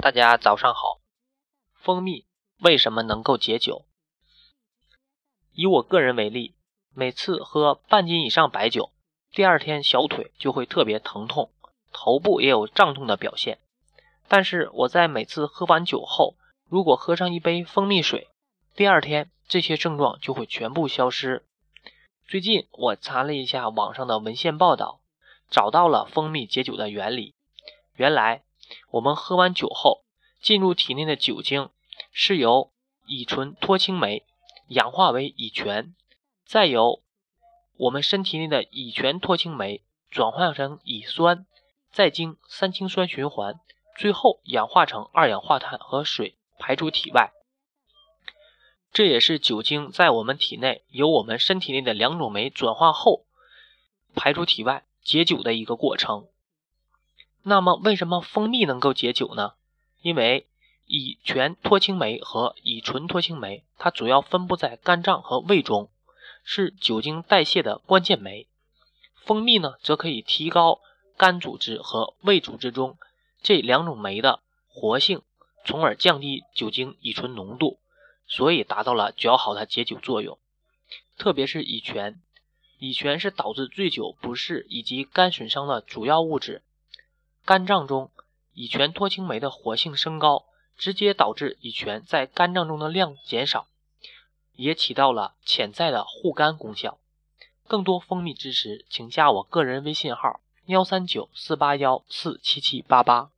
大家早上好。蜂蜜为什么能够解酒？以我个人为例，每次喝半斤以上白酒，第二天小腿就会特别疼痛，头部也有胀痛的表现。但是我在每次喝完酒后，如果喝上一杯蜂蜜水，第二天这些症状就会全部消失。最近我查了一下网上的文献报道，找到了蜂蜜解酒的原理。原来。我们喝完酒后，进入体内的酒精是由乙醇脱氢酶氧化为乙醛，再由我们身体内的乙醛脱氢酶转换成乙酸，再经三氢酸循环，最后氧化成二氧化碳和水排出体外。这也是酒精在我们体内由我们身体内的两种酶转化后排出体外解酒的一个过程。那么，为什么蜂蜜能够解酒呢？因为乙醛脱氢酶和乙醇脱氢酶，它主要分布在肝脏和胃中，是酒精代谢的关键酶。蜂蜜呢，则可以提高肝组织和胃组织中这两种酶的活性，从而降低酒精乙醇浓度，所以达到了较好的解酒作用。特别是乙醛，乙醛是导致醉酒不适以及肝损伤的主要物质。肝脏中乙醛脱氢酶的活性升高，直接导致乙醛在肝脏中的量减少，也起到了潜在的护肝功效。更多蜂蜜知识，请加我个人微信号：幺三九四八幺四七七八八。